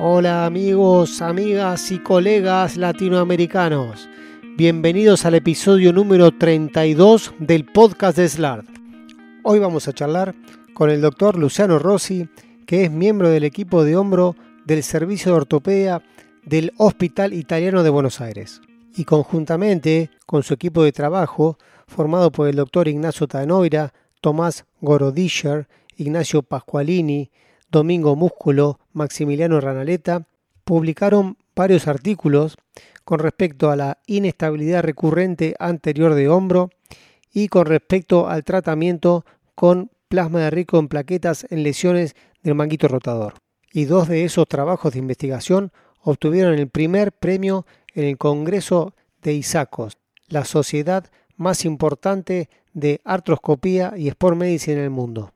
Hola amigos, amigas y colegas latinoamericanos. Bienvenidos al episodio número 32 del podcast de SLARD. Hoy vamos a charlar con el doctor Luciano Rossi, que es miembro del equipo de hombro del Servicio de Ortopedia del Hospital Italiano de Buenos Aires. Y conjuntamente con su equipo de trabajo, formado por el doctor Ignacio Tanoira, Tomás Gorodischer, Ignacio Pasqualini, Domingo Músculo, Maximiliano Ranaleta, publicaron varios artículos con respecto a la inestabilidad recurrente anterior de hombro y con respecto al tratamiento con plasma de rico en plaquetas en lesiones del manguito rotador. Y dos de esos trabajos de investigación obtuvieron el primer premio en el Congreso de ISACOS, la sociedad más importante de artroscopía y sport medicine en el mundo.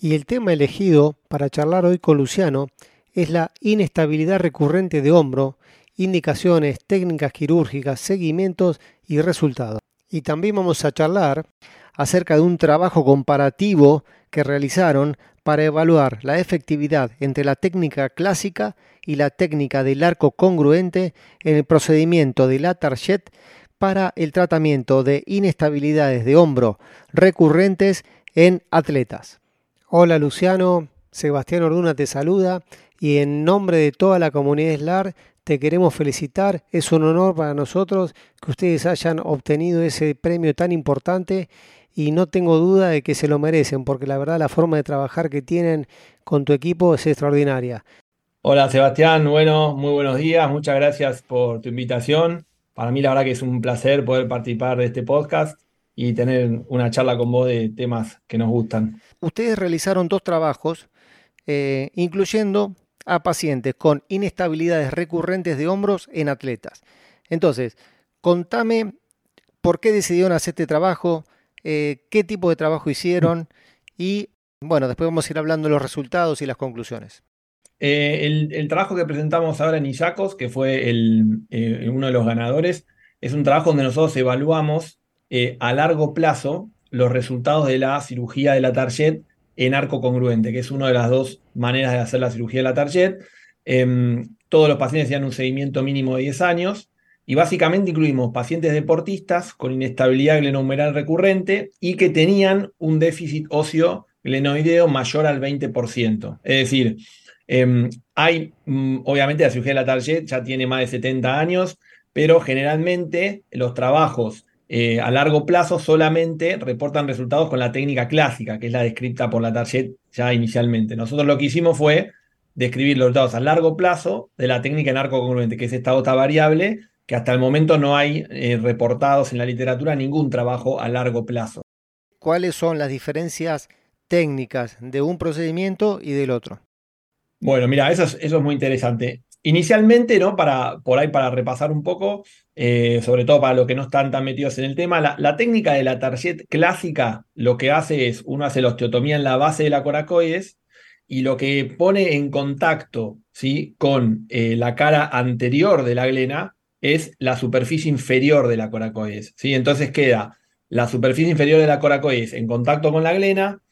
Y el tema elegido para charlar hoy con Luciano es la inestabilidad recurrente de hombro, indicaciones, técnicas quirúrgicas, seguimientos y resultados. Y también vamos a charlar acerca de un trabajo comparativo que realizaron para evaluar la efectividad entre la técnica clásica y la técnica del arco congruente en el procedimiento de la Target para el tratamiento de inestabilidades de hombro recurrentes en atletas. Hola Luciano, Sebastián Orduna te saluda y en nombre de toda la comunidad SLAR te queremos felicitar. Es un honor para nosotros que ustedes hayan obtenido ese premio tan importante y no tengo duda de que se lo merecen porque la verdad la forma de trabajar que tienen con tu equipo es extraordinaria. Hola Sebastián, bueno, muy buenos días, muchas gracias por tu invitación. Para mí la verdad que es un placer poder participar de este podcast y tener una charla con vos de temas que nos gustan. Ustedes realizaron dos trabajos, eh, incluyendo a pacientes con inestabilidades recurrentes de hombros en atletas. Entonces, contame por qué decidieron hacer este trabajo, eh, qué tipo de trabajo hicieron y, bueno, después vamos a ir hablando de los resultados y las conclusiones. Eh, el, trabajo que presentamos ahora en ISACOS, que fue uno de los ganadores, es un trabajo donde nosotros evaluamos a largo plazo los resultados de la cirugía de la Target en arco congruente, que es una de las dos maneras de hacer la cirugía de la Target. Em, todos los pacientes tienen un seguimiento mínimo de 10 años y básicamente incluimos pacientes deportistas con inestabilidad glenohumeral recurrente y que tenían un déficit óseo glenoideo mayor al 20%. Es decir, em, hay, mm, obviamente la cirugía de la Target ya tiene más de 70 años, pero generalmente los trabajos eh, a largo plazo solamente reportan resultados con la técnica clásica, que es la descrita por la Target ya inicialmente. Nosotros lo que hicimos fue describir los resultados a largo plazo de la técnica en arco congruente, que es esta otra variable, que hasta el momento no hay eh, reportados en la literatura ningún trabajo a largo plazo. ¿Cuáles son las diferencias técnicas de un procedimiento y del otro? Bueno, mira, eso eso es muy interesante. Inicialmente, ¿no? Para, por ahí para repasar un poco, eh, sobre todo para los que no están tan metidos en el tema, la, técnica de la target clásica lo que hace es, uno hace la osteotomía en la base de la coracoides y lo que pone en contacto ¿sí? con eh, la cara anterior de la glena es la superficie inferior de la coracoides. ¿sí? Entonces queda la superficie inferior de la coracoides en contacto con la glena,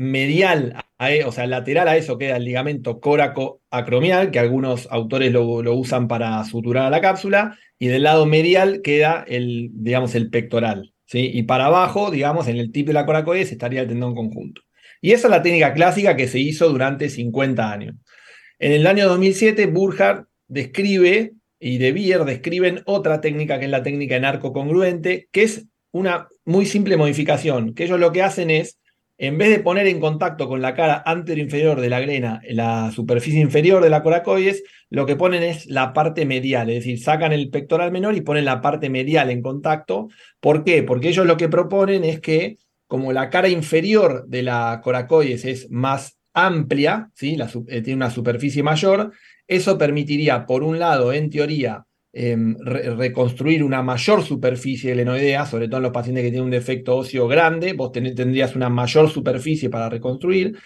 medial, o sea, lateral a eso queda el ligamento coracoacromial, que algunos autores lo, usan para suturar a la cápsula, y del lado medial queda el, digamos, el pectoral. ¿sí? Y para abajo, digamos, en el tip de la coracoides estaría el tendón conjunto. Y esa es la técnica clásica que se hizo durante 50 años. En el año 2007, Burkhardt describe y De Beer describen otra técnica que es la técnica en arco congruente, que es una muy simple modificación, que ellos lo que hacen es en vez de poner en contacto con la cara anterior-inferior de la glena la superficie inferior de la coracoides, lo que ponen es la parte medial, es decir, sacan el pectoral menor y ponen la parte medial en contacto. ¿Por qué? Porque ellos lo que proponen es que, como la cara inferior de la coracoides es más amplia, ¿sí? Eh, tiene una superficie mayor, eso permitiría, por un lado, en teoría, Em, reconstruir una mayor superficie glenoidea, sobre todo en los pacientes que tienen un defecto óseo grande, vos tendrías una mayor superficie para reconstruir.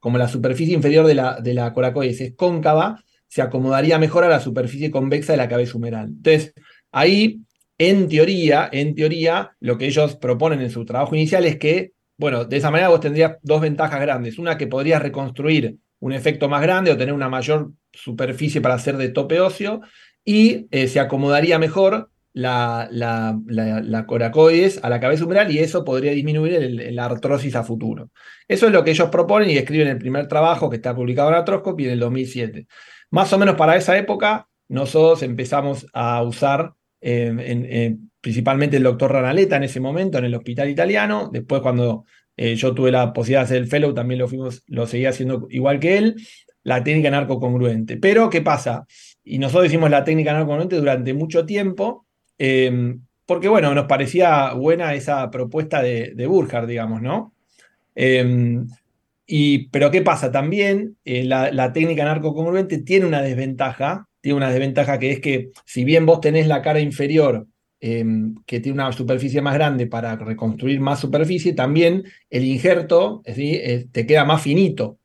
Como la superficie inferior de la, de la coracoides es cóncava, se acomodaría mejor a la superficie convexa de la cabeza humeral. Entonces, ahí, en teoría, en teoría, lo que ellos proponen en su trabajo inicial es que, bueno, de esa manera vos tendrías dos ventajas grandes. Una que podrías reconstruir un efecto más grande o tener una mayor superficie para hacer de tope óseo y eh, se acomodaría mejor la, la, coracoides a la cabeza umbral y eso podría disminuir la artrosis a futuro. Eso es lo que ellos proponen y escriben en el primer trabajo que está publicado en Artroscopy en el 2007. Más o menos para esa época, nosotros empezamos a usar eh, principalmente el doctor Ranaleta en ese momento en el hospital italiano. Después, cuando eh, yo tuve la posibilidad de hacer el fellow, también lo, fuimos, lo seguía haciendo igual que él, la técnica narcocongruente. Pero, ¿qué pasa? Y nosotros hicimos la técnica narcocongruente durante mucho tiempo, em, porque, bueno, nos parecía buena esa propuesta de, de Burkhardt, digamos, ¿no? Em, y, pero ¿qué pasa? También eh, la, técnica narcocongruente tiene una desventaja, tiene una desventaja que es que si bien vos tenés la cara inferior Em, que tiene una superficie más grande para reconstruir más superficie, también el injerto eh, te queda más finito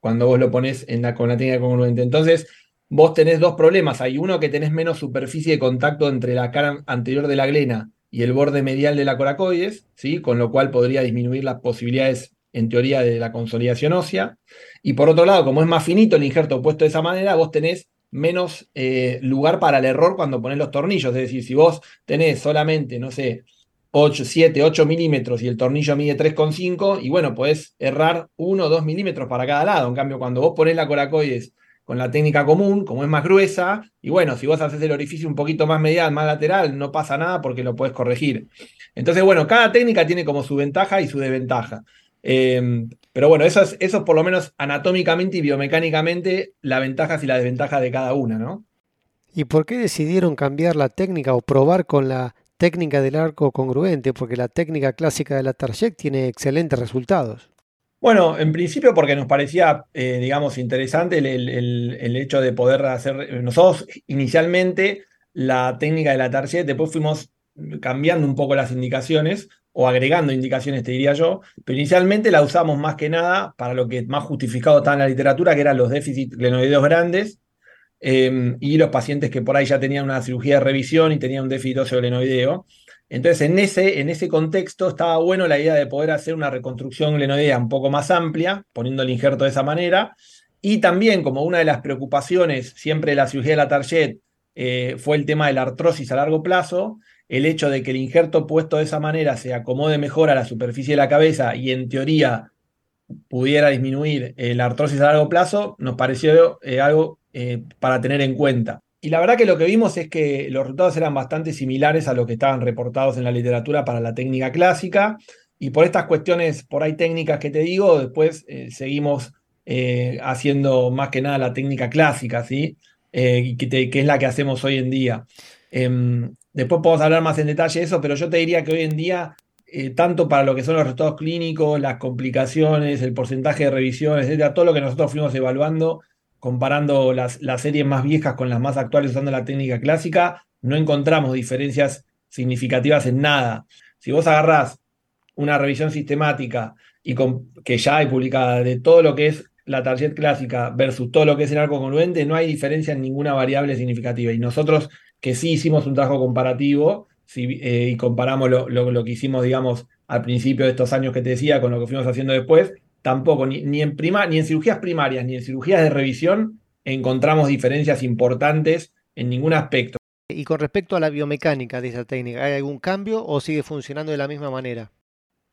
cuando vos lo pones en la, con la técnica congruente. Entonces, vos tenés dos problemas. Hay uno que tenés menos superficie de contacto entre la cara anterior de la glena y el borde medial de la coracoides, ¿sí? con lo cual podría disminuir las posibilidades, en teoría, de la consolidación ósea. Y por otro lado, como es más finito el injerto puesto de esa manera, vos tenés menos eh, lugar para el error cuando pones los tornillos. Es decir, si vos tenés solamente, no sé, 8, 7, 8 milímetros y el tornillo mide 3,5, y bueno, podés errar 1 o 2 milímetros para cada lado. En cambio, cuando vos ponés la coracoides con la técnica común, como es más gruesa, y bueno, si vos haces el orificio un poquito más medial, más lateral, no pasa nada porque lo podés corregir. Entonces, bueno, cada técnica tiene como su ventaja y su desventaja. Em, pero bueno, eso es, por lo menos anatómicamente y biomecánicamente las ventajas y las desventajas de cada una, ¿no? ¿Y por qué decidieron cambiar la técnica o probar con la técnica del arco congruente? Porque la técnica clásica de la Target tiene excelentes resultados. Bueno, en principio porque nos parecía, eh, digamos, interesante el, el, hecho de poder hacer, nosotros inicialmente la técnica de la Target, después fuimos cambiando un poco las indicaciones o agregando indicaciones, te diría yo, pero inicialmente la usamos más que nada para lo que más justificado estaba en la literatura, que eran los déficits glenoideos grandes em, y los pacientes que por ahí ya tenían una cirugía de revisión y tenían un déficit óseo glenoideo. Entonces, en ese, en ese contexto estaba bueno la idea de poder hacer una reconstrucción glenoidea un poco más amplia, poniendo el injerto de esa manera, y también como una de las preocupaciones siempre de la cirugía de la Target eh, fue el tema de la artrosis a largo plazo, el hecho de que el injerto puesto de esa manera se acomode mejor a la superficie de la cabeza y en teoría pudiera disminuir eh, la artrosis a largo plazo, nos pareció eh, algo eh, para tener en cuenta. Y la verdad que lo que vimos es que los resultados eran bastante similares a lo que estaban reportados en la literatura para la técnica clásica. Y por estas cuestiones, por ahí técnicas que te digo, después seguimos haciendo más que nada la técnica clásica, ¿sí? que, que, es la que hacemos hoy en día. Em, Después podemos hablar más en detalle de eso, pero yo te diría que hoy en día, eh, tanto para lo que son los resultados clínicos, las complicaciones, el porcentaje de revisiones, etcétera, todo lo que nosotros fuimos evaluando, comparando las, series más viejas con las más actuales usando la técnica clásica, no encontramos diferencias significativas en nada. Si vos agarrás una revisión sistemática y con, que ya hay publicada de todo lo que es la target clásica versus todo lo que es el arco congruente, no hay diferencia en ninguna variable significativa. Y nosotros que sí hicimos un trabajo comparativo eh, y comparamos lo, que hicimos, digamos, al principio de estos años que te decía con lo que fuimos haciendo después, tampoco, ni, ni en, prima, ni en cirugías primarias ni en cirugías de revisión encontramos diferencias importantes en ningún aspecto. Y con respecto a la biomecánica de esa técnica, ¿hay algún cambio o sigue funcionando de la misma manera?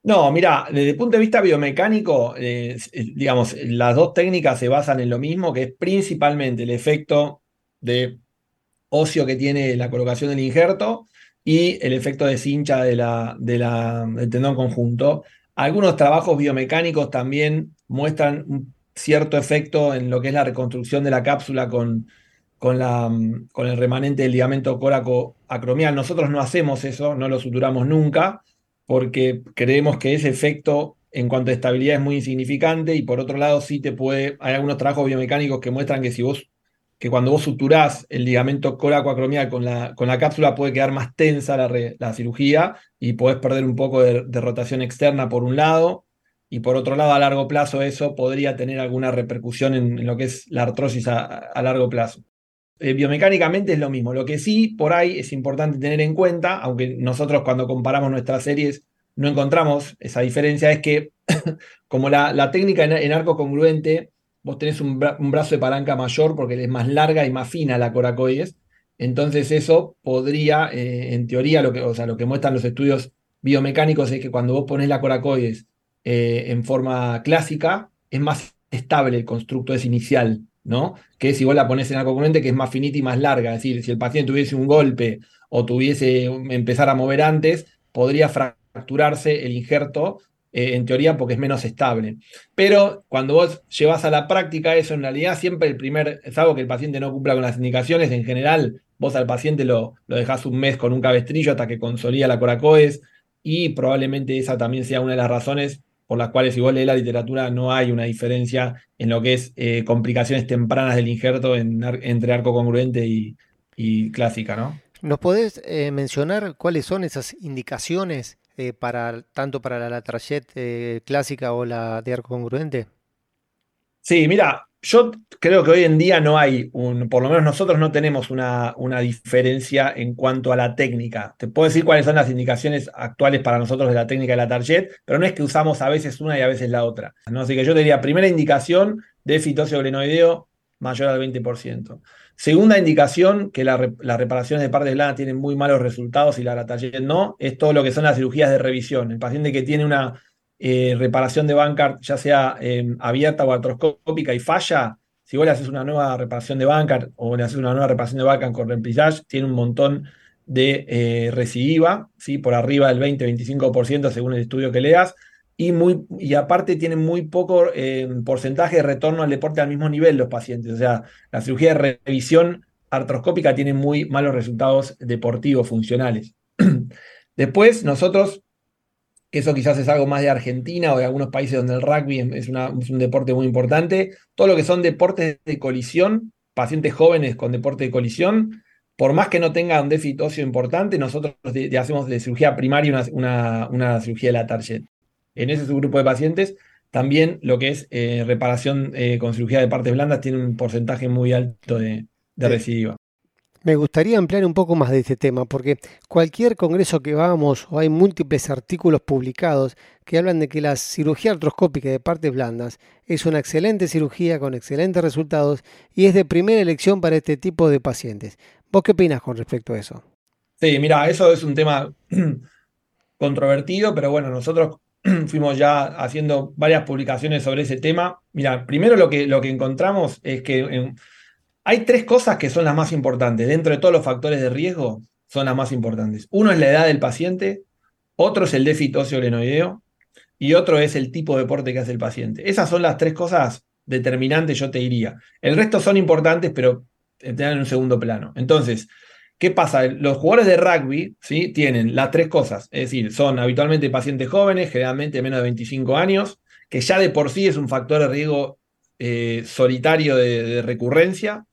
No, mira, desde el punto de vista biomecánico, eh, digamos, las dos técnicas se basan en lo mismo, que es principalmente el efecto de óseo que tiene la colocación del injerto y el efecto de cincha de la, de la, del tendón conjunto. Algunos trabajos biomecánicos también muestran un cierto efecto en lo que es la reconstrucción de la cápsula con, con, la, con el remanente del ligamento córaco acromial. Nosotros no hacemos eso, no lo suturamos nunca, porque creemos que ese efecto en cuanto a estabilidad es muy insignificante y por otro lado sí te puede, hay algunos trabajos biomecánicos que muestran que si vos que cuando vos suturás el ligamento coracoacromial con la, con la cápsula puede quedar más tensa la, cirugía y podés perder un poco de, rotación externa por un lado, y por otro lado a largo plazo eso podría tener alguna repercusión en, lo que es la artrosis a, largo plazo. Eh, biomecánicamente es lo mismo, lo que sí por ahí es importante tener en cuenta, aunque nosotros cuando comparamos nuestras series no encontramos esa diferencia, es que como la, la técnica en arco congruente vos tenés un, brazo de palanca mayor porque es más larga y más fina la coracoides. Entonces eso podría, eh, en teoría, lo que, o sea, lo que muestran los estudios biomecánicos es que cuando vos pones la coracoides eh, en forma clásica, es más estable el constructo es inicial, ¿no? Que si vos la pones en algo congruente que es más finita y más larga. Es decir, si el paciente tuviese un golpe o tuviese empezar a mover antes, podría fracturarse el injerto eh, en teoría porque es menos estable. Pero cuando vos llevas a la práctica eso, en realidad siempre el primer, es algo que el paciente no cumpla con las indicaciones, en general vos al paciente lo, lo dejás un mes con un cabestrillo hasta que consolida la coracoes y probablemente esa también sea una de las razones por las cuales, si vos lees la literatura, no hay una diferencia en lo que es eh, complicaciones tempranas del injerto entre arco congruente y, clásica, ¿no? ¿Nos podés eh, mencionar cuáles son esas indicaciones eh, para, tanto para la Latrayette eh, clásica o la de arco congruente? Sí, mira, yo creo que hoy en día no hay un, por lo menos nosotros no tenemos una, una, diferencia en cuanto a la técnica. Te puedo decir cuáles son las indicaciones actuales para nosotros de la técnica de la Target, pero no es que usamos a veces una y a veces la otra. ¿no? Así que yo te diría, primera indicación, de glenoideo mayor al 20%. Segunda indicación, que la, las reparaciones de partes blandas tienen muy malos resultados y la Latarjet no, es todo lo que son las cirugías de revisión. El paciente que tiene una eh, reparación de Bancard, ya sea em, abierta o artroscópica y falla, si vos le haces una nueva reparación de Bancard o le haces una nueva reparación de Bancard con remplissage, tiene un montón de eh, recidiva, ¿sí? por arriba del 20-25% según el estudio que leas y, muy, y aparte tienen muy poco eh, porcentaje de retorno al deporte al mismo nivel los pacientes. O sea, la cirugía de revisión artroscópica tiene muy malos resultados deportivos, funcionales. Después, nosotros, eso quizás es algo más de Argentina o de algunos países donde el rugby es, un deporte muy importante, todo lo que son deportes de colisión, pacientes jóvenes con deporte de colisión, por más que no tengan un déficit óseo importante, nosotros hacemos de cirugía primaria una, una cirugía de la target en ese subgrupo de pacientes, también lo que es eh, reparación eh, con cirugía de partes blandas tiene un porcentaje muy alto de, recidiva. Me gustaría ampliar un poco más de este tema, porque cualquier congreso que vamos o hay múltiples artículos publicados que hablan de que la cirugía artroscópica de partes blandas es una excelente cirugía con excelentes resultados y es de primera elección para este tipo de pacientes. ¿Vos qué opinas con respecto a eso? Sí, mira, eso es un tema controvertido, pero bueno, nosotros fuimos ya haciendo varias publicaciones sobre ese tema. Mira, primero lo que, lo que encontramos es que hay tres cosas que son las más importantes. Dentro de todos los factores de riesgo, son las más importantes. Uno es la edad del paciente, otro es el déficit óseo y otro es el tipo de deporte que hace el paciente. Esas son las tres cosas determinantes, yo te diría. El resto son importantes, pero están en un segundo plano. Entonces, ¿Qué pasa? Los jugadores de rugby ¿sí? tienen las tres cosas, es decir, son habitualmente pacientes jóvenes, generalmente menos de 25 años, que ya de por sí es un factor de riesgo eh, solitario de, recurrencia,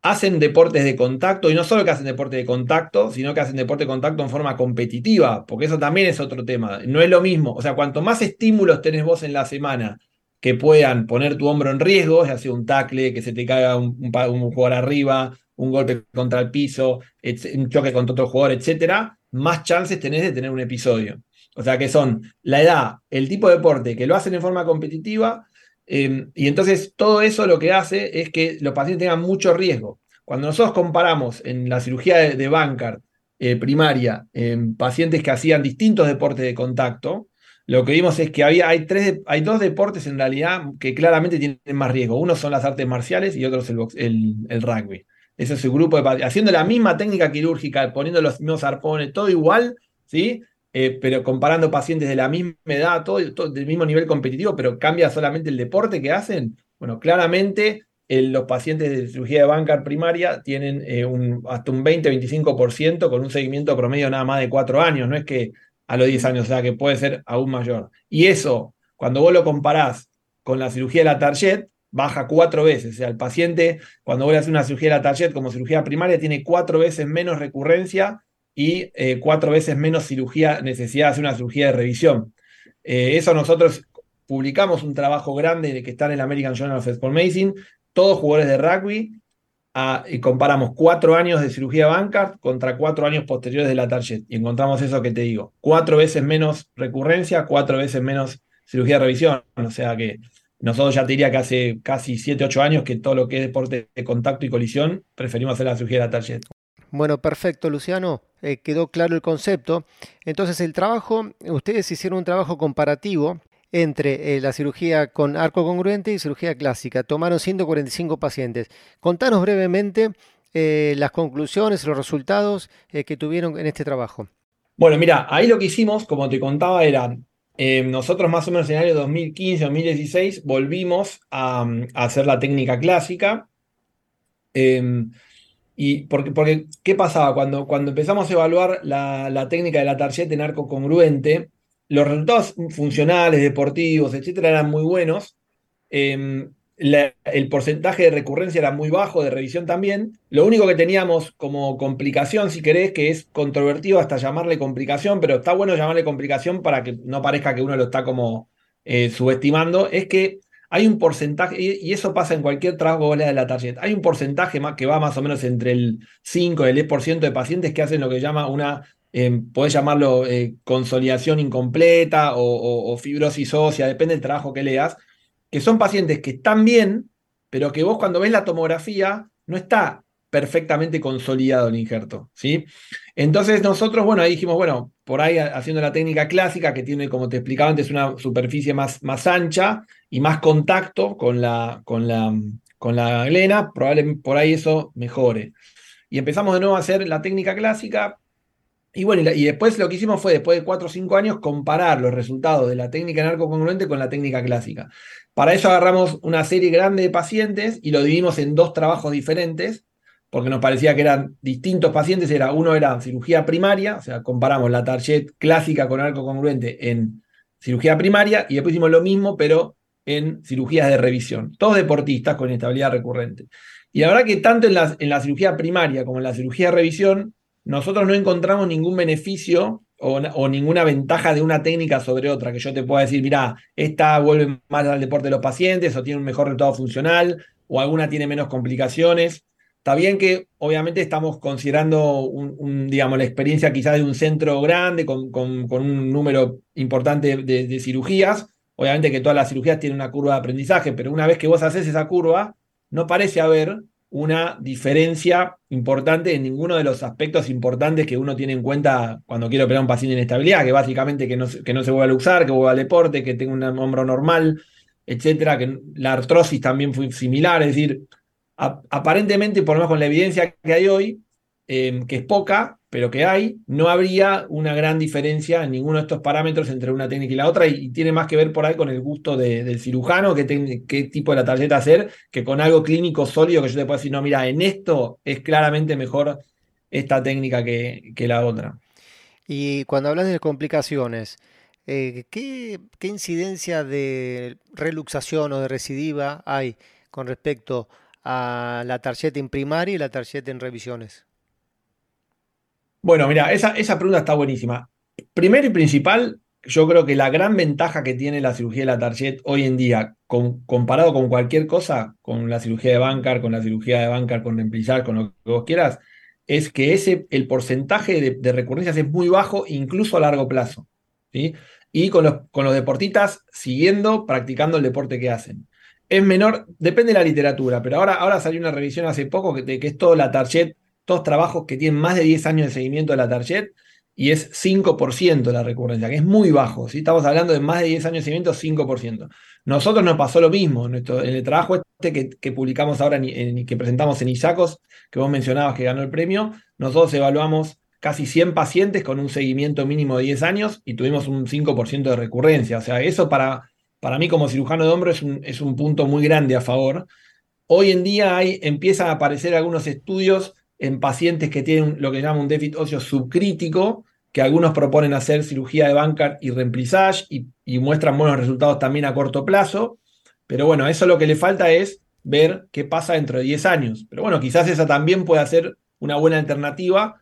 hacen deportes de contacto, y no solo que hacen deporte de contacto, sino que hacen deporte de contacto en forma competitiva, porque eso también es otro tema. No es lo mismo, o sea, cuanto más estímulos tenés vos en la semana que puedan poner tu hombro en riesgo, ya sea un tackle, que se te caiga un, un jugador arriba, un golpe contra el piso, un choque contra otro jugador, etcétera, más chances tenés de tener un episodio. O sea que son la edad, el tipo de deporte, que lo hacen en forma competitiva, em, y entonces todo eso lo que hace es que los pacientes tengan mucho riesgo. Cuando nosotros comparamos en la cirugía de, de eh, primaria en pacientes que hacían distintos deportes de contacto, lo que vimos es que había, hay, tres, hay dos deportes en realidad que claramente tienen más riesgo. Uno son las artes marciales y otro es el, el rugby. Ese es su grupo de. Haciendo la misma técnica quirúrgica, poniendo los mismos arpones, todo igual, ¿sí? Eh, pero comparando pacientes de la misma edad, todo, del mismo nivel competitivo, pero cambia solamente el deporte que hacen. Bueno, claramente los pacientes de cirugía de banca primaria tienen eh, hasta un 20-25% con un seguimiento promedio nada más de 4 años, no es que a los 10 años, o sea que puede ser aún mayor. Y eso, cuando vos lo comparás con la cirugía de la Target, baja cuatro veces. O sea, el paciente, cuando voy a hacer una cirugía de la target como cirugía primaria, tiene cuatro veces menos recurrencia y eh, cuatro veces menos cirugía, necesidad de hacer una cirugía de revisión. Eh, eso nosotros publicamos un trabajo grande que está en el American Journal of Sport Medicine, todos jugadores de rugby, y comparamos cuatro años de cirugía Bancard contra cuatro años posteriores de la target. Y encontramos eso que te digo, cuatro veces menos recurrencia, cuatro veces menos cirugía de revisión. O sea que nosotros ya te diría que hace casi 7, 8 años que todo lo que es deporte de contacto y colisión, preferimos hacer la cirugía de la tarjeta. Bueno, perfecto, Luciano. Eh, quedó claro el concepto. Entonces, el trabajo, ustedes hicieron un trabajo comparativo entre eh, la cirugía con arco congruente y cirugía clásica. Tomaron 145 pacientes. Contanos brevemente eh, las conclusiones, los resultados que tuvieron en este trabajo. Bueno, mira, ahí lo que hicimos, como te contaba, era nosotros más o menos en el año 2015-2016 volvimos a, a, hacer la técnica clásica. Em, y porque, porque, ¿qué pasaba? Cuando, cuando empezamos a evaluar la, técnica de la tarjeta en arco congruente, los resultados funcionales, deportivos, etcétera, eran muy buenos. El porcentaje de recurrencia era muy bajo, de revisión también. Lo único que teníamos como complicación, si querés, que es controvertido hasta llamarle complicación, pero está bueno llamarle complicación para que no parezca que uno lo está como eh, subestimando, es que hay un porcentaje, y eso pasa en cualquier trabajo de la tarjeta, hay un porcentaje más que va más o menos entre el 5 y el 10% de pacientes que hacen lo que llama una, eh, podés llamarlo eh, consolidación incompleta o, fibrosis ósea, depende del trabajo que leas, que son pacientes que están bien, pero que vos cuando ves la tomografía no está perfectamente consolidado el injerto, ¿sí? Entonces nosotros, bueno, ahí dijimos, bueno, por ahí haciendo la técnica clásica, que tiene, como te explicaba antes, una superficie más, más ancha y más contacto con la, con la, con la glena, probablemente por ahí eso mejore. Y empezamos de nuevo a hacer la técnica clásica, y bueno, y, después lo que hicimos fue, después de 4 o 5 años, comparar los resultados de la técnica en arco congruente con la técnica clásica. Para eso agarramos una serie grande de pacientes y lo dividimos en dos trabajos diferentes, porque nos parecía que eran distintos pacientes, era, uno era cirugía primaria, o sea, comparamos la target clásica con arco congruente en cirugía primaria, y después hicimos lo mismo, pero en cirugías de revisión, todos deportistas con inestabilidad recurrente. Y la verdad que tanto en la, en la cirugía primaria como en la cirugía de revisión, nosotros no encontramos ningún beneficio o, ninguna ventaja de una técnica sobre otra, que yo te pueda decir, mira, esta vuelve más al deporte de los pacientes, o tiene un mejor resultado funcional, o alguna tiene menos complicaciones. Está bien que obviamente estamos considerando un, digamos, la experiencia quizás de un centro grande con, con, un número importante de, cirugías. Obviamente que todas las cirugías tienen una curva de aprendizaje, pero una vez que vos haces esa curva, no parece haber una diferencia importante en ninguno de los aspectos importantes que uno tiene en cuenta cuando quiere operar un paciente en inestabilidad, que básicamente que no, que no se vuelva a luxar, que vuelva al deporte, que tenga un hombro normal, etcétera, que la artrosis también fue similar, es decir, aparentemente, por lo menos con la evidencia que hay hoy, em, que es poca, pero que hay, no habría una gran diferencia en ninguno de estos parámetros entre una técnica y la otra, y, tiene más que ver por ahí con el gusto del cirujano, qué, tipo de la tarjeta hacer, que con algo clínico sólido que yo te puedo decir, no, mira, en esto es claramente mejor esta técnica que, que la otra. Y cuando hablas de complicaciones, eh, ¿qué, ¿qué, incidencia de reluxación o de recidiva hay con respecto a la tarjeta en primaria y la tarjeta en revisiones? Bueno, mira, esa, esa pregunta está buenísima. Primero y principal, yo creo que la gran ventaja que tiene la cirugía de la tarjeta hoy en día, comparado con cualquier cosa, con la cirugía de Bancar, con la cirugía de Bancar, con Remplizar, con lo que vos quieras, es que ese, el porcentaje de, recurrencias es muy bajo, incluso a largo plazo. ¿sí? Y con los, con los deportistas siguiendo, practicando el deporte que hacen es menor, depende de la literatura, pero ahora, ahora salió una revisión hace poco que, que es todo la target, todos trabajos que tienen más de 10 años de seguimiento de la target y es 5% la recurrencia, que es muy bajo. si Estamos hablando de más de 10 años de seguimiento, 5%. Nosotros nos pasó lo mismo. En, el trabajo este que, publicamos ahora y que presentamos en ISACOS, que vos mencionabas que ganó el premio, nosotros evaluamos casi 100 pacientes con un seguimiento mínimo de 10 años y tuvimos un 5% de recurrencia. O sea, eso para para mí como cirujano de hombro es un, es un punto muy grande a favor. Hoy en día hay, empiezan a aparecer algunos estudios en pacientes que tienen lo que llaman un déficit óseo subcrítico, que algunos proponen hacer cirugía de Bancard y remplissage y, muestran buenos resultados también a corto plazo. Pero bueno, eso lo que le falta es ver qué pasa dentro de 10 años. Pero bueno, quizás esa también pueda ser una buena alternativa,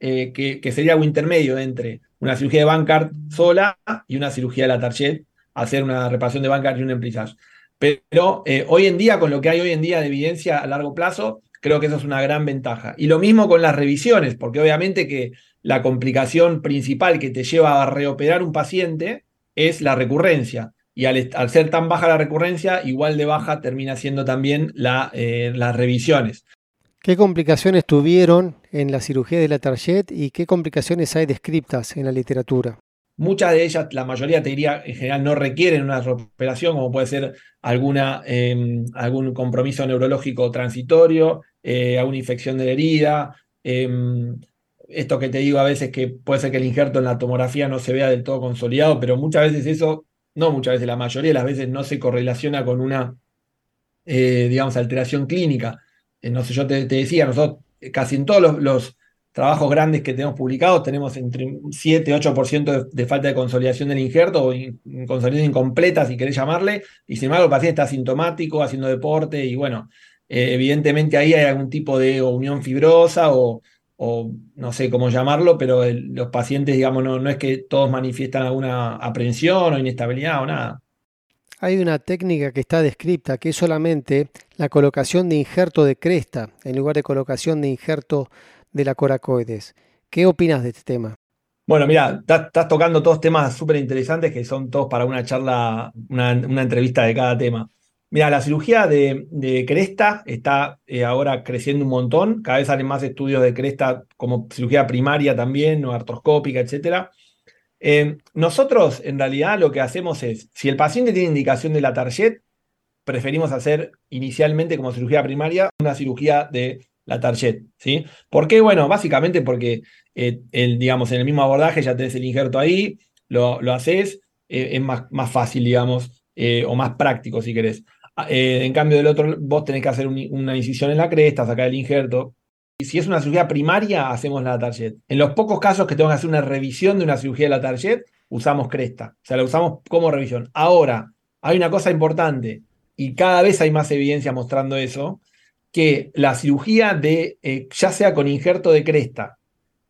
eh, que, que, sería un intermedio entre una cirugía de Bancard sola y una cirugía de la Target, hacer una reparación de banca y un emplizage. Pero eh, hoy en día, con lo que hay hoy en día de evidencia a largo plazo, creo que eso es una gran ventaja. Y lo mismo con las revisiones, porque obviamente que la complicación principal que te lleva a reoperar un paciente es la recurrencia. y al, ser tan baja la recurrencia, igual de baja termina siendo también eh, las revisiones. ¿Qué complicaciones tuvieron en la cirugía de la Target y qué complicaciones hay descritas en la literatura? Muchas de ellas, la mayoría te diría, en general no requieren una operación, como puede ser alguna, em, algún compromiso neurológico transitorio, eh, alguna infección de la herida. Em, esto que te digo a veces que puede ser que el injerto en la tomografía no se vea del todo consolidado, pero muchas veces eso no muchas veces, la mayoría de las veces no se correlaciona con una, eh, digamos, alteración clínica. Eh, no sé, yo te, decía, nosotros eh, casi en todos los, trabajos grandes que tenemos publicados tenemos entre 7 y 8% de, falta de consolidación del injerto o consolidación incompleta, si querés llamarle, y sin embargo el paciente está asintomático, haciendo deporte, y bueno, evidentemente ahí hay algún tipo de unión fibrosa o o no sé cómo llamarlo, pero los pacientes, digamos, no, no es que todos manifiestan alguna aprensión o inestabilidad o nada. Hay una técnica que está descrita que es solamente la colocación de injerto de cresta en lugar de colocación de injerto de la coracoides. ¿Qué opinas de este tema? Bueno, mira, estás tocando todos temas súper interesantes que son todos para una charla, una, entrevista de cada tema. Mira, la cirugía de, cresta está eh, ahora creciendo un montón. Cada vez salen más estudios de cresta como cirugía primaria también, o artroscópica, etc. Eh, nosotros, en realidad, lo que hacemos es, si el paciente tiene indicación de la target, preferimos hacer inicialmente como cirugía primaria una cirugía de la target. ¿sí? ¿Por qué? Bueno, básicamente porque, eh, el, digamos, en el mismo abordaje ya tenés el injerto ahí, lo, lo haces, es más, más fácil, digamos, o más práctico si querés. Ah, eh, en cambio del otro, vos tenés que hacer una incisión en la cresta, sacar el injerto. Y si es una cirugía primaria, hacemos la target. En los pocos casos que tengo que hacer una revisión de una cirugía de la target, usamos cresta. O sea, la usamos como revisión. Ahora, hay una cosa importante, y cada vez hay más evidencia mostrando eso, que la cirugía de, eh, ya sea con injerto de cresta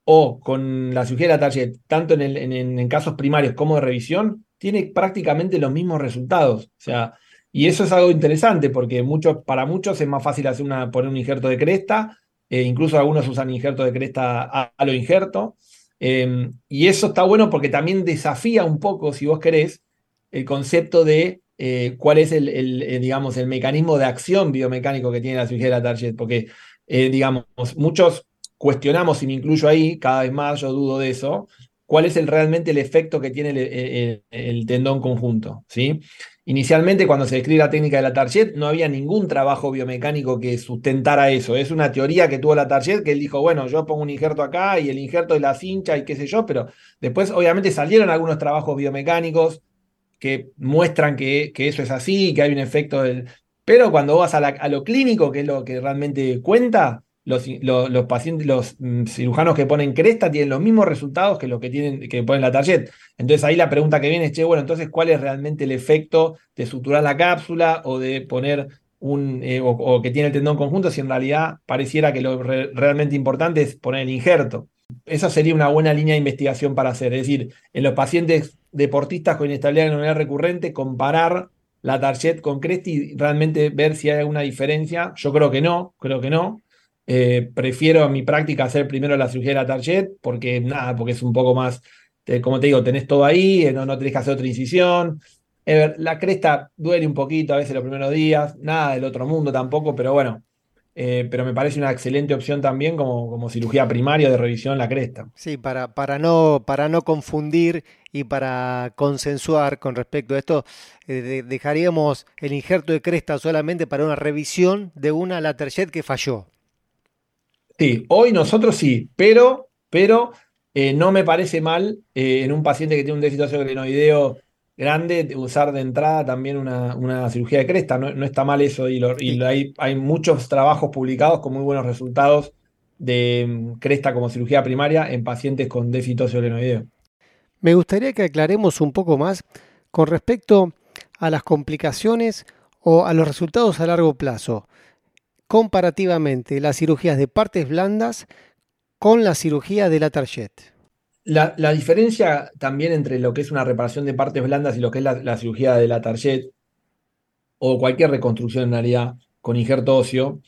o con la cirugía de la tanto en, en casos primarios como de revisión, tiene prácticamente los mismos resultados. O sea, y eso es algo interesante porque para muchos es más fácil hacer una, poner un injerto de cresta, eh, incluso algunos usan injerto de cresta a, lo injerto. Em, y eso está bueno porque también desafía un poco, si vos querés, el concepto de eh, cuál es el, eh, digamos, el mecanismo de acción biomecánico que tiene la cirugía de la target. Porque, digamos, muchos cuestionamos, y me incluyo ahí, cada vez más yo dudo de eso, cuál es el, realmente el efecto que tiene el, el tendón conjunto. ¿sí? Inicialmente, cuando se describe la técnica de la Target, no había ningún trabajo biomecánico que sustentara eso. Es una teoría que tuvo la Target, que él dijo, bueno, yo pongo un injerto acá y el injerto de la cincha y qué sé yo, pero después obviamente salieron algunos trabajos biomecánicos que muestran que, que eso es así, que hay un efecto del... Pero cuando vas a, lo clínico, que es lo que realmente cuenta, los, pacientes, los mm, cirujanos que ponen cresta tienen los mismos resultados que los que tienen que ponen la target. Entonces ahí la pregunta que viene es, che, bueno, entonces, ¿cuál es realmente el efecto de suturar la cápsula o de poner un, eh, o, que tiene el tendón conjunto, si en realidad pareciera que lo realmente importante es poner el injerto? Esa sería una buena línea de investigación para hacer. Es decir, en los pacientes deportistas con inestabilidad neuronal recurrente, comparar la target con cresta y realmente ver si hay alguna diferencia. Yo creo que no, creo que no. Eh, prefiero en mi práctica hacer primero la cirugía de la target porque nada, porque es un poco más, como te digo, tenés todo ahí, eh, no, no tenés que hacer otra incisión. La cresta duele un poquito a veces los primeros días, nada del otro mundo tampoco, pero bueno, pero me parece una excelente opción también como, como cirugía primaria de revisión la cresta. Sí, para, para, no, para no confundir y para consensuar con respecto a esto, dejaríamos el injerto de cresta solamente para una revisión de una Laterjet que falló. Sí, hoy nosotros sí, pero, pero eh, no me parece mal eh, en un paciente que tiene un déficit glenoideo grande usar de entrada también una, cirugía de cresta. No, está mal eso y, hay, hay, muchos trabajos publicados con muy buenos resultados de mm, cresta como cirugía primaria en pacientes con déficit glenoideo. Me gustaría que aclaremos un poco más con respecto a las complicaciones o a los resultados a largo plazo comparativamente las cirugías de partes blandas con la cirugía de la target? La, diferencia también entre lo que es una reparación de partes blandas y lo que es la, cirugía de la target o cualquier reconstrucción en realidad con injerto óseo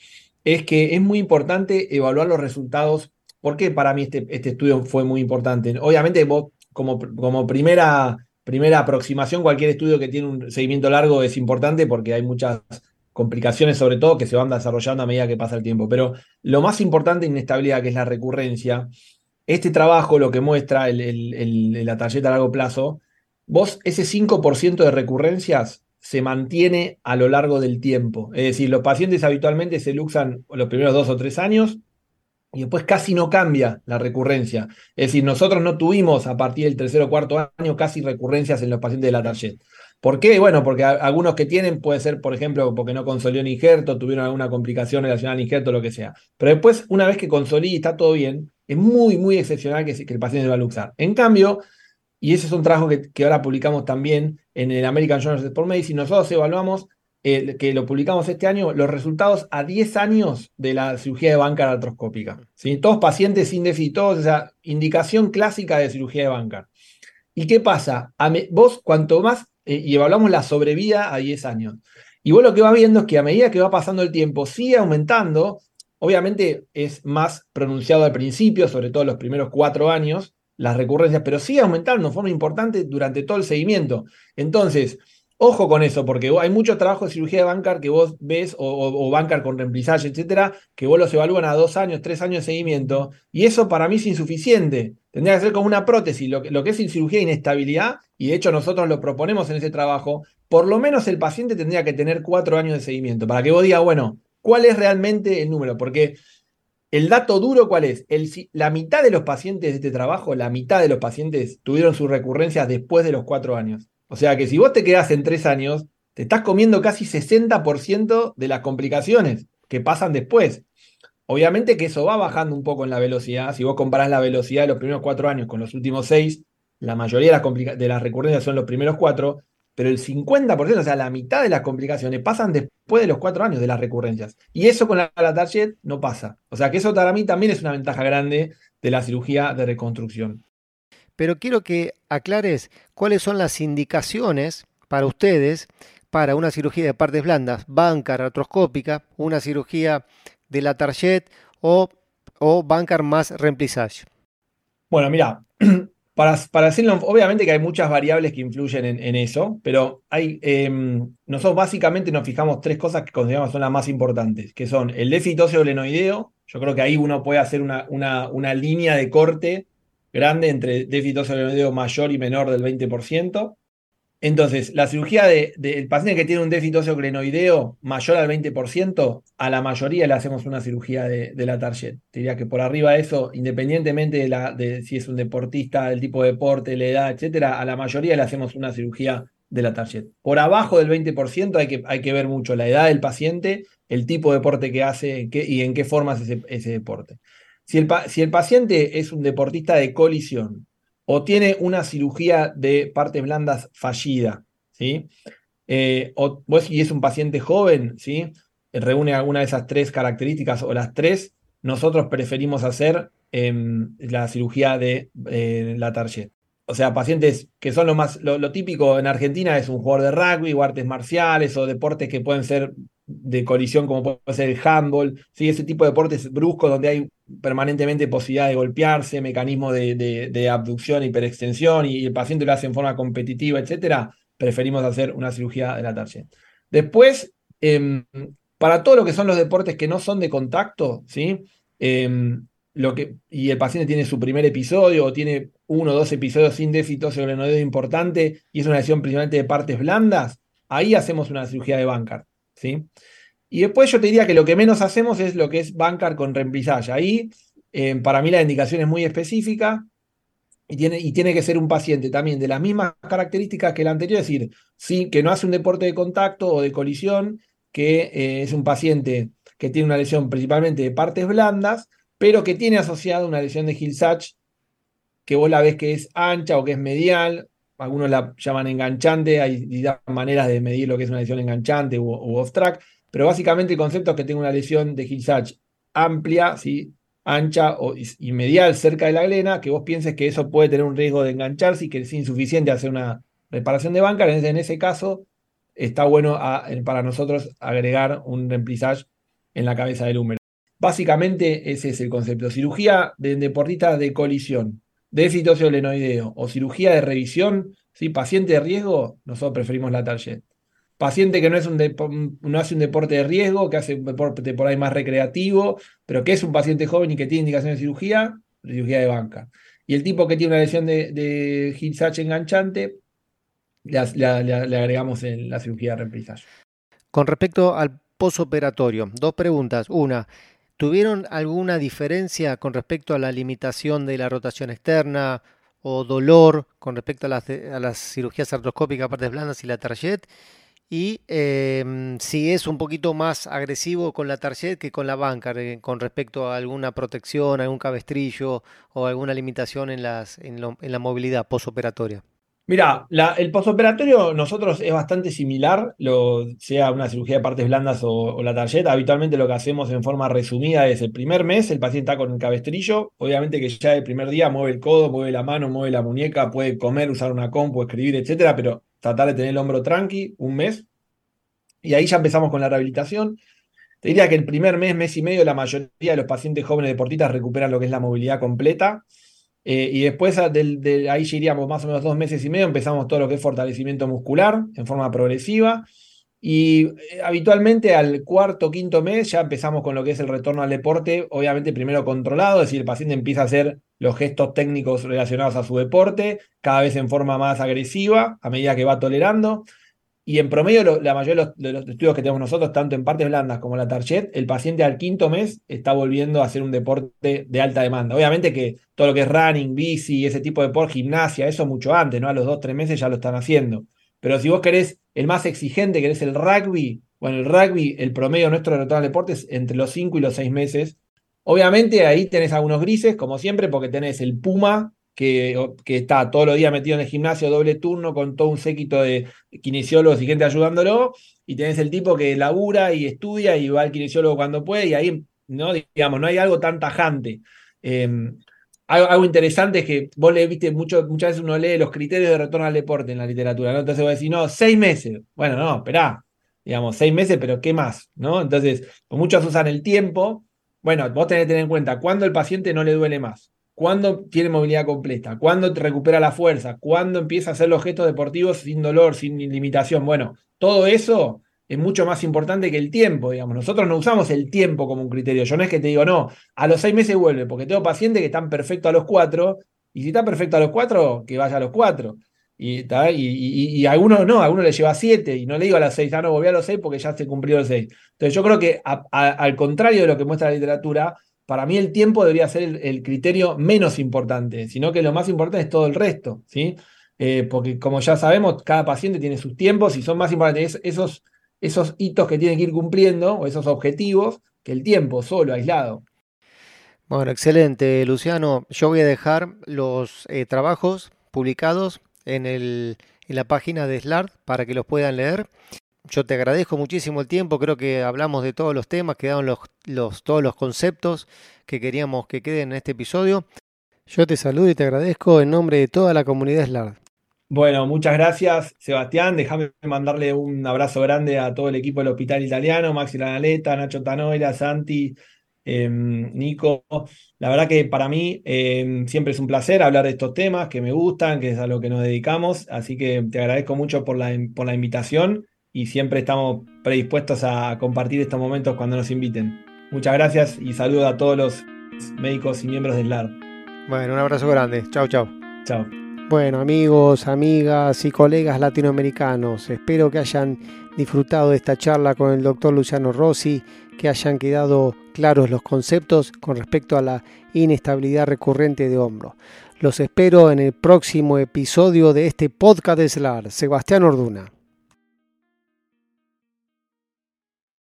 es que es muy importante evaluar los resultados. ¿Por qué para mí este, este estudio fue muy importante? Obviamente como, como primera primera aproximación, cualquier estudio que tiene un seguimiento largo es importante porque hay muchas complicaciones, sobre todo, que se van desarrollando a medida que pasa el tiempo. Pero lo más importante, inestabilidad, que es la recurrencia, este trabajo lo que muestra el, la tarjeta a largo plazo, vos ese 5% de recurrencias se mantiene a lo largo del tiempo. Es decir, los pacientes habitualmente se luxan los primeros dos o tres años y después casi no cambia la recurrencia. Es decir, nosotros no tuvimos a partir del tercer o cuarto año casi recurrencias en los pacientes de la tarjeta. ¿Por qué? Bueno, porque algunos que tienen puede ser, por ejemplo, porque no consolidó un injerto, tuvieron alguna complicación relacionada al injerto, lo que sea. Pero después, una vez que consolida y está todo bien, es muy, muy excepcional que, el paciente va a luxar. En cambio, y ese es un trabajo que, ahora publicamos también en el American Journal of Sport Medicine, nosotros evaluamos que lo publicamos este año, los resultados a 10 años de la cirugía de banca artroscópica. ¿sí? Todos pacientes sin déficit, todos, o sea, indicación clásica de cirugía de banca. ¿Y qué pasa? vos, cuanto más, eh, y evaluamos la sobrevida a 10 años, y vos lo que vas viendo es que a medida que va pasando el tiempo, sigue aumentando, obviamente es más pronunciado al principio, sobre todo los primeros cuatro años, las recurrencias, pero sigue aumentando de forma importante durante todo el seguimiento. Entonces, Ojo con eso, porque hay muchos trabajos de cirugía de bancar que vos ves, o, bancar con reemplazaje, etcétera, que vos los evalúan a dos años, tres años de seguimiento, y eso para mí es insuficiente. Tendría que ser como una prótesis, lo que, lo que es cirugía de inestabilidad, y de hecho nosotros lo proponemos en ese trabajo, por lo menos el paciente tendría que tener cuatro años de seguimiento, para que vos digas, bueno, ¿cuál es realmente el número? Porque el dato duro, ¿cuál es? El, la mitad de los pacientes de este trabajo, la mitad de los pacientes tuvieron sus recurrencias después de los cuatro años. O sea que si vos te quedás en tres años, te estás comiendo casi 60% de las complicaciones que pasan después. Obviamente que eso va bajando un poco en la velocidad. Si vos comparás la velocidad de los primeros cuatro años con los últimos seis, la mayoría de las, de las recurrencias son los primeros cuatro, pero el 50%, o sea, la mitad de las complicaciones pasan después de los cuatro años de las recurrencias. Y eso con la, la target no pasa. O sea que eso para mí también es una ventaja grande de la cirugía de reconstrucción pero quiero que aclares cuáles son las indicaciones para ustedes para una cirugía de partes blandas, banca artroscópica, una cirugía de la target o, o bancar más reemplissage. Bueno, mira, para, para, obviamente que hay muchas variables que influyen en, eso, pero hay, em, nosotros básicamente nos fijamos tres cosas que consideramos son las más importantes, que son el déficit óseo glenoideo, yo creo que ahí uno puede hacer una, una, una línea de corte grande entre déficit óseo mayor y menor del 20%. Entonces, la cirugía del de, paciente que tiene un déficit óseo glenoideo mayor al 20%, a la mayoría le hacemos una cirugía de, la target. Diría que por arriba de eso, independientemente de, si es un deportista, del tipo de deporte, la edad, etcétera, a la mayoría le hacemos una cirugía de la target. Por abajo del 20% hay que, hay que ver mucho la edad del paciente, el tipo de deporte que hace y en qué forma hace ese deporte. Si el, paciente es un deportista de colisión o tiene una cirugía de partes blandas fallida, ¿sí? Eh, o, y es un paciente joven, ¿sí? reúne alguna de esas tres características o las tres, nosotros preferimos hacer em, la cirugía de eh, la target. O sea, pacientes que son lo más, lo, típico en Argentina es un jugador de rugby o artes marciales o deportes que pueden ser de colisión como puede ser el handball, ¿sí? ese tipo de deportes bruscos donde hay permanentemente posibilidad de golpearse, mecanismo de, abducción, hiperextensión y el paciente lo hace en forma competitiva, etcétera, preferimos hacer una cirugía de la tarjeta. Después, em, para todo lo que son los deportes que no son de contacto, ¿sí? Em, lo que, y el paciente tiene su primer episodio o tiene uno o dos episodios sin déficit óseo importante y es una lesión principalmente de partes blandas, ahí hacemos una cirugía de Bancard. ¿Sí? Y después yo te diría que lo que menos hacemos es lo que es bancar con reemplazaje. Ahí, eh, para mí, la indicación es muy específica y tiene, y tiene que ser un paciente también de las mismas características que el anterior, es decir, sí, que no hace un deporte de contacto o de colisión, que eh, es un paciente que tiene una lesión principalmente de partes blandas, pero que tiene asociada una lesión de Hill-Sachs, que vos la ves que es ancha o que es medial, algunos la llaman enganchante, hay maneras de medir lo que es una lesión enganchante u, off-track, pero básicamente el concepto es que tenga una lesión de Hill-Sachs amplia, ¿sí? ancha o, y medial cerca de la glena, que vos pienses que eso puede tener un riesgo de engancharse y que es insuficiente hacer una reparación de banca, en ese, caso está bueno para nosotros agregar un reemplissage en la cabeza del húmero. Básicamente ese es el concepto. Cirugía de deportista de colisión de citosolenoideo o cirugía de revisión, ¿sí? paciente de riesgo, nosotros preferimos la target. Paciente que no, es un no hace un deporte de riesgo, que hace un deporte por ahí más recreativo, pero que es un paciente joven y que tiene indicación de cirugía, cirugía de banca. Y el tipo que tiene una lesión de, de enganchante, le, agregamos en la cirugía de reemplazaje. Con respecto al posoperatorio, dos preguntas. Una, ¿tuvieron alguna diferencia con respecto a la limitación de la rotación externa o dolor con respecto a las, a las cirugías artroscópicas, partes blandas y la target? Y em, si es un poquito más agresivo con la target que con la banca, eh, con respecto a alguna protección, algún cabestrillo o alguna limitación en, en, en la movilidad posoperatoria. Mira, el postoperatorio nosotros es bastante similar, lo, sea una cirugía de partes blandas o, la tarjeta. Habitualmente lo que hacemos en forma resumida es el primer mes, el paciente está con el cabestrillo. Obviamente que ya el primer día mueve el codo, mueve la mano, mueve la muñeca, puede comer, usar una compu, escribir, etcétera, pero tratar de tener el hombro tranqui, un mes. Y ahí ya empezamos con la rehabilitación. Te diría que el primer mes, mes y medio, la mayoría de los pacientes jóvenes deportistas recuperan lo que es la movilidad completa. Eh, y después de, ahí ya iríamos más o menos dos meses y medio, empezamos todo lo que es fortalecimiento muscular en forma progresiva. Y eh, habitualmente al cuarto, quinto mes ya empezamos con lo que es el retorno al deporte, obviamente primero controlado, es decir, el paciente empieza a hacer los gestos técnicos relacionados a su deporte, cada vez en forma más agresiva, a medida que va tolerando. Y en promedio, la mayoría de los, estudios que tenemos nosotros, tanto en partes blandas como la target, el paciente al quinto mes está volviendo a hacer un deporte de alta demanda. Obviamente que todo lo que es running, bici, ese tipo de deporte, gimnasia, eso mucho antes, ¿no? A los dos, tres meses ya lo están haciendo. Pero si vos querés el más exigente, querés el rugby, bueno, el rugby, el promedio nuestro de retorno al deporte es entre los cinco y los seis meses. Obviamente ahí tenés algunos grises, como siempre, porque tenés el Puma, que, está todos los días metido en el gimnasio, doble turno, con todo un séquito de kinesiólogos y gente ayudándolo, y tenés el tipo que labura y estudia y va al kinesiólogo cuando puede, y ahí, no, digamos, no hay algo tan tajante. Em, algo, interesante es que vos le viste, muchas veces uno lee los criterios de retorno al deporte en la literatura, ¿no? Entonces vos decís, no, seis meses. Bueno, no, esperá, digamos, seis meses, pero ¿qué más? ¿No? Entonces, muchos usan el tiempo. Bueno, vos tenés que tener en cuenta cuándo el paciente no le duele más cuándo tiene movilidad completa, cuándo recupera la fuerza, cuándo empieza a hacer los gestos deportivos sin dolor, sin limitación. Bueno, todo eso es mucho más importante que el tiempo, digamos. Nosotros no usamos el tiempo como un criterio. Yo no es que te digo, no, a los seis meses vuelve, porque tengo pacientes que están perfectos a los cuatro, y si está perfecto a los cuatro, que vaya a los cuatro. Y, y, a algunos no, a algunos le lleva siete, y no le digo a los seis, ah, no, volví a los seis porque ya se cumplió los seis. Entonces yo creo que al contrario de lo que muestra la literatura, para mí el tiempo debería ser el, criterio menos importante, sino que lo más importante es todo el resto, ¿sí? Eh, porque como ya sabemos, cada paciente tiene sus tiempos y son más importantes esos, esos hitos que tienen que ir cumpliendo o esos objetivos que el tiempo solo, aislado. Bueno, excelente, Luciano. Yo voy a dejar los eh, trabajos publicados en, el, en la página de SLARD para que los puedan leer. Yo te agradezco muchísimo el tiempo, creo que hablamos de todos los temas, quedaron los, todos los conceptos que queríamos que queden en este episodio. Yo te saludo y te agradezco en nombre de toda la comunidad SLARD. Bueno, muchas gracias, Sebastián. Déjame mandarle un abrazo grande a todo el equipo del Hospital Italiano, Maxi Lanaleta, Nacho Tanoira, Santi, em, Nico. La verdad que para mí em, siempre es un placer hablar de estos temas que me gustan, que es a lo que nos dedicamos. Así que te agradezco mucho por la, por la invitación y siempre estamos predispuestos a compartir estos momentos cuando nos inviten. Muchas gracias y saludo a todos los médicos y miembros del LAR. Bueno, un abrazo grande. Chao, chao. Chao. Bueno, amigos, amigas y colegas latinoamericanos, espero que hayan disfrutado de esta charla con el doctor Luciano Rossi, que hayan quedado claros los conceptos con respecto a la inestabilidad recurrente de hombro. Los espero en el próximo episodio de este podcast de SLAR. Sebastián Orduna.